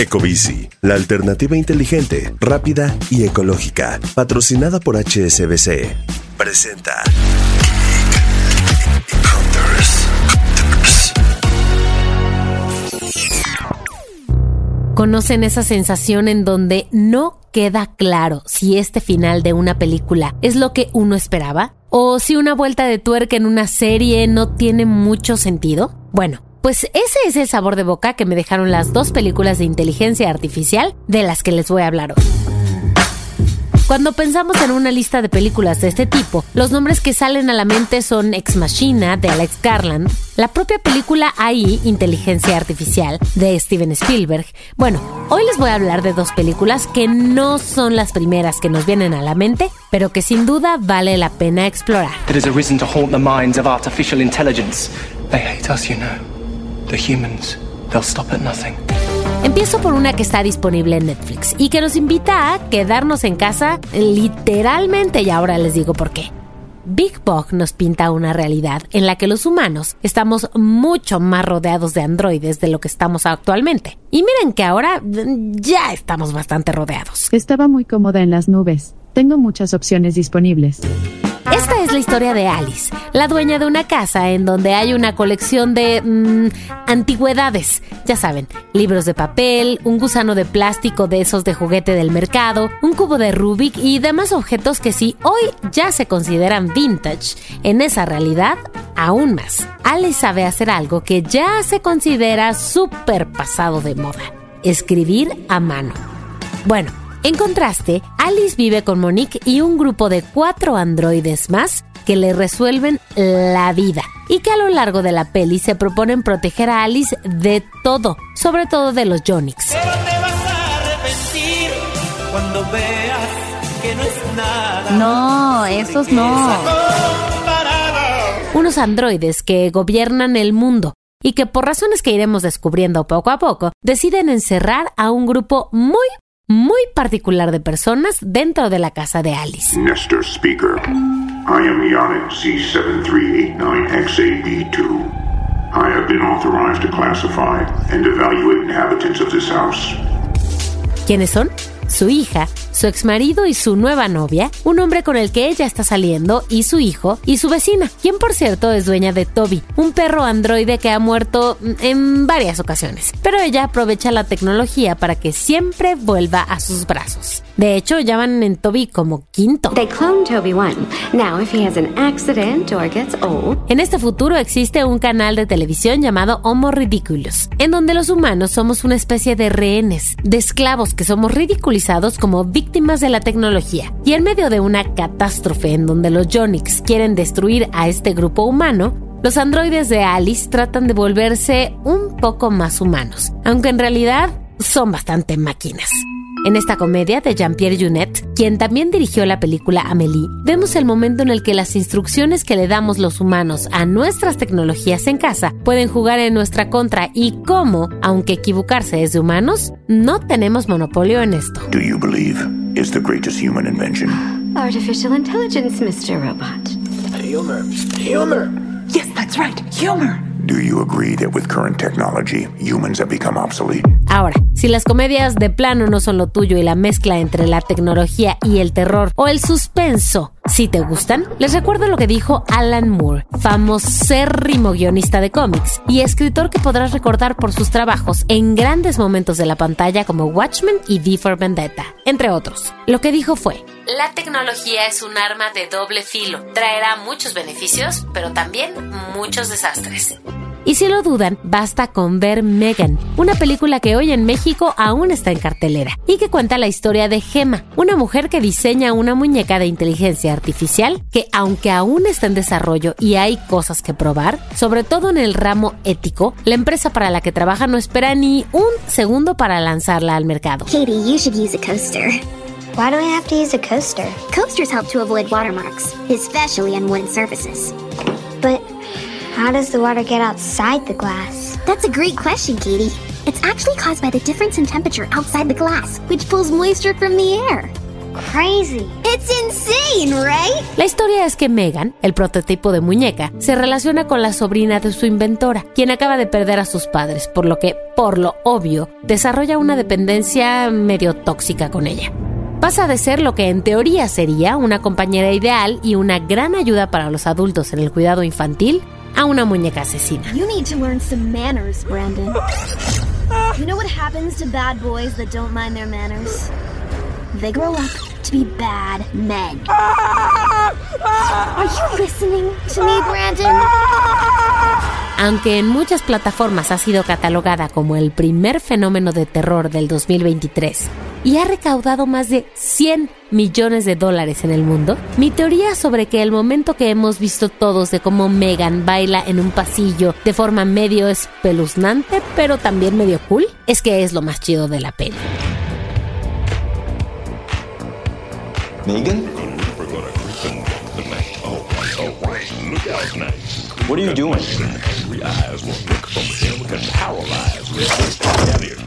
Ecobici, la alternativa inteligente, rápida y ecológica, patrocinada por HSBC. Presenta. ¿Conocen esa sensación en donde no queda claro si este final de una película es lo que uno esperaba? ¿O si una vuelta de tuerca en una serie no tiene mucho sentido? Bueno, pues ese es el sabor de boca que me dejaron las dos películas de inteligencia artificial de las que les voy a hablar hoy. Cuando pensamos en una lista de películas de este tipo, los nombres que salen a la mente son Ex Machina de Alex Garland, la propia película AI, Inteligencia Artificial, de Steven Spielberg. Bueno, hoy les voy a hablar de dos películas que no son las primeras que nos vienen a la mente, pero que sin duda vale la pena explorar. It has arisen to haunt the minds of artificial intelligence. They hate us. The humans. They'll stop at nothing. Empiezo por una que está disponible en Netflix y que nos invita a quedarnos en casa literalmente y ahora les digo por qué. Big Bug nos pinta una realidad en la que los humanos estamos mucho más rodeados de androides de lo que estamos actualmente. Y miren que ahora ya estamos bastante rodeados. Estaba muy cómoda en las nubes. Tengo muchas opciones disponibles. La historia de Alice, la dueña de una casa en donde hay una colección de mm, antigüedades. Ya saben, libros de papel, un gusano de plástico de esos de juguete del mercado, un cubo de Rubik y demás objetos que si hoy ya se consideran vintage, en esa realidad aún más. Alice sabe hacer algo que ya se considera súper pasado de moda, escribir a mano. Bueno, en contraste, Alice vive con Monique y un grupo de cuatro androides más que le resuelven la vida y que a lo largo de la peli se proponen proteger a Alice de todo, sobre todo de los Jonix. Pero te vas a arrepentir cuando veas que no es nada. No, esos no. Unos androides que gobiernan el mundo y que por razones que iremos descubriendo poco a poco, deciden encerrar a un grupo muy, muy particular de personas dentro de la casa de Alice. Nestor Speaker. I am Ionic C7389XAB2. I have been authorized to classify and evaluate inhabitants of this house. ¿Quiénes son? Su hija, su exmarido y su nueva novia, un hombre con el que ella está saliendo, y su hijo, y su vecina, quien por cierto es dueña de Toby, un perro androide que ha muerto en varias ocasiones. Pero ella aprovecha la tecnología para que siempre vuelva a sus brazos. De hecho, llaman en Toby como quinto. They cloned Toby One. Now, if he has an accident or gets old, En este futuro existe un canal de televisión llamado Homo Ridiculous, en donde los humanos somos una especie de rehenes, de esclavos que somos ridiculizados como víctimas de la tecnología. Y en medio de una catástrofe en donde los Jonix quieren destruir a este grupo humano, los androides de Alice tratan de volverse un poco más humanos, aunque en realidad son bastante máquinas. En esta comedia de Jean-Pierre Junet, quien también dirigió la película Amélie, vemos el momento en el que las instrucciones que le damos los humanos a nuestras tecnologías en casa pueden jugar en nuestra contra y cómo, aunque equivocarse es de humanos, no tenemos monopolio en esto. Do you believe it's the greatest human invention? artificial intelligence, Mr. Robot. Humor. Humor. Yes, that's right. Humor. Do you agree that with current technology, humans have become obsolete? Ahora, si las comedias de plano no son lo tuyo y la mezcla entre la tecnología y el terror o el suspenso si te gustan, les recuerdo lo que dijo Alan Moore, famosérrimo guionista de cómics y escritor que podrás recordar por sus trabajos en grandes momentos de la pantalla como Watchmen y V for Vendetta, entre otros. Lo que dijo fue, la tecnología es un arma de doble filo, traerá muchos beneficios, pero también muchos desastres. Y si lo dudan, basta con ver Megan, una película que hoy en México aún está en cartelera y que cuenta la historia de Gemma, una mujer que diseña una muñeca de inteligencia artificial que aunque aún está en desarrollo y hay cosas que probar, sobre todo en el ramo ético, la empresa para la que trabaja no espera ni un segundo para lanzarla al mercado. Katie, you should use a coaster. Why do I have to use a coaster? Coasters help to avoid watermarks, especially on wooden surfaces. But how does the water get outside the glass? That's a great question, Katie. It's actually caused by the difference in temperature outside the glass, which pulls moisture from the air. crazy. It's insane, right? La historia es que Megan, el prototipo de muñeca, se relaciona con la sobrina de su inventora, quien acaba de perder a sus padres, por lo que, por lo obvio, desarrolla una dependencia medio tóxica con ella. Pasa de ser lo que en teoría sería una compañera ideal y una gran ayuda para los adultos en el cuidado infantil a una muñeca asesina. You need to learn some manners, Brandon. You know what happens to bad boys that don't mind their manners? They grow up to be bad men. Are you listening to me, Brandon? Aunque en muchas plataformas ha sido catalogada como el primer fenómeno de terror del 2023 y ha recaudado más de 100 millones de dólares en el mundo, mi teoría sobre que el momento que hemos visto todos de cómo Megan baila en un pasillo de forma medio espeluznante pero también medio cool es que es lo más chido de la peli. Megan? What are you doing? Eyes will look from him can paralyze.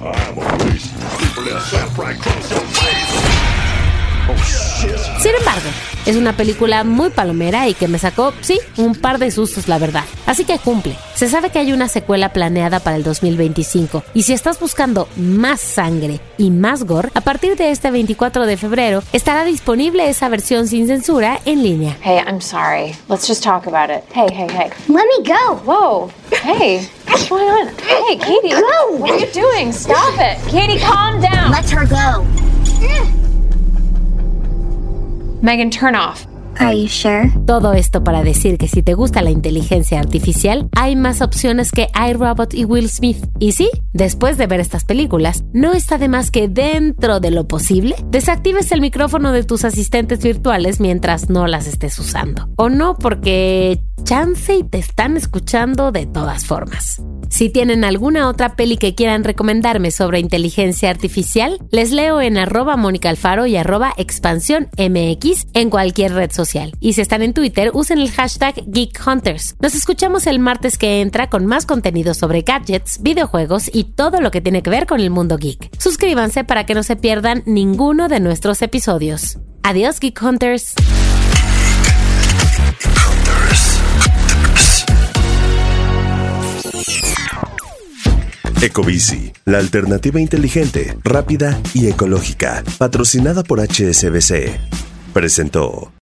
I'm a beast. People in a slap your face. Sin embargo, es una película muy palomera y que me sacó, sí, un par de sustos, la verdad. Así que cumple. Se sabe que hay una secuela planeada para el 2025 y si estás buscando más sangre y más gore, a partir de este 24 de febrero estará disponible esa versión sin censura en línea. Hey, I'm sorry. Let's just talk about it. Hey, hey, hey. Let me go. Whoa. Hey, what's going on? Hey, Katie. Go. What are you doing? Stop it. Katie, calm down. Let her go. Megan Turnoff, Todo esto para decir que si te gusta la inteligencia artificial, hay más opciones que iRobot y Will Smith. Y sí, después de ver estas películas, no está de más que dentro de lo posible desactives el micrófono de tus asistentes virtuales mientras no las estés usando. O no, porque chance y te están escuchando de todas formas. Si tienen alguna otra peli que quieran recomendarme sobre inteligencia artificial, les leo en arroba Mónica Alfaro y arroba expansión MX en cualquier red social. Y si están en Twitter, usen el hashtag Geek Hunters. Nos escuchamos el martes que entra con más contenido sobre gadgets, videojuegos y todo lo que tiene que ver con el mundo geek. Suscríbanse para que no se pierdan ninguno de nuestros episodios. Adiós, Geek Hunters. Ecobici, la alternativa inteligente, rápida y ecológica, patrocinada por HSBC, presentó.